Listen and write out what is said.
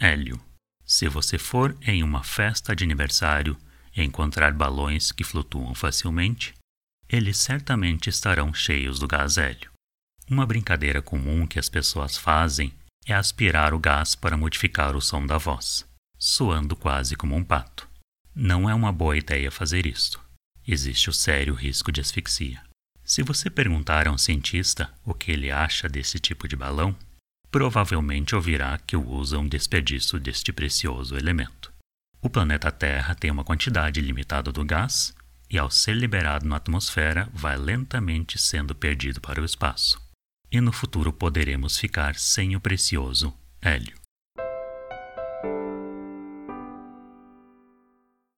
hélio. Se você for em uma festa de aniversário e encontrar balões que flutuam facilmente, eles certamente estarão cheios do gás hélio. Uma brincadeira comum que as pessoas fazem é aspirar o gás para modificar o som da voz, soando quase como um pato. Não é uma boa ideia fazer isto. Existe o sério risco de asfixia. Se você perguntar a um cientista o que ele acha desse tipo de balão, provavelmente ouvirá que usa um desperdício deste precioso elemento. O planeta Terra tem uma quantidade limitada do gás e, ao ser liberado na atmosfera, vai lentamente sendo perdido para o espaço. E no futuro poderemos ficar sem o precioso hélio.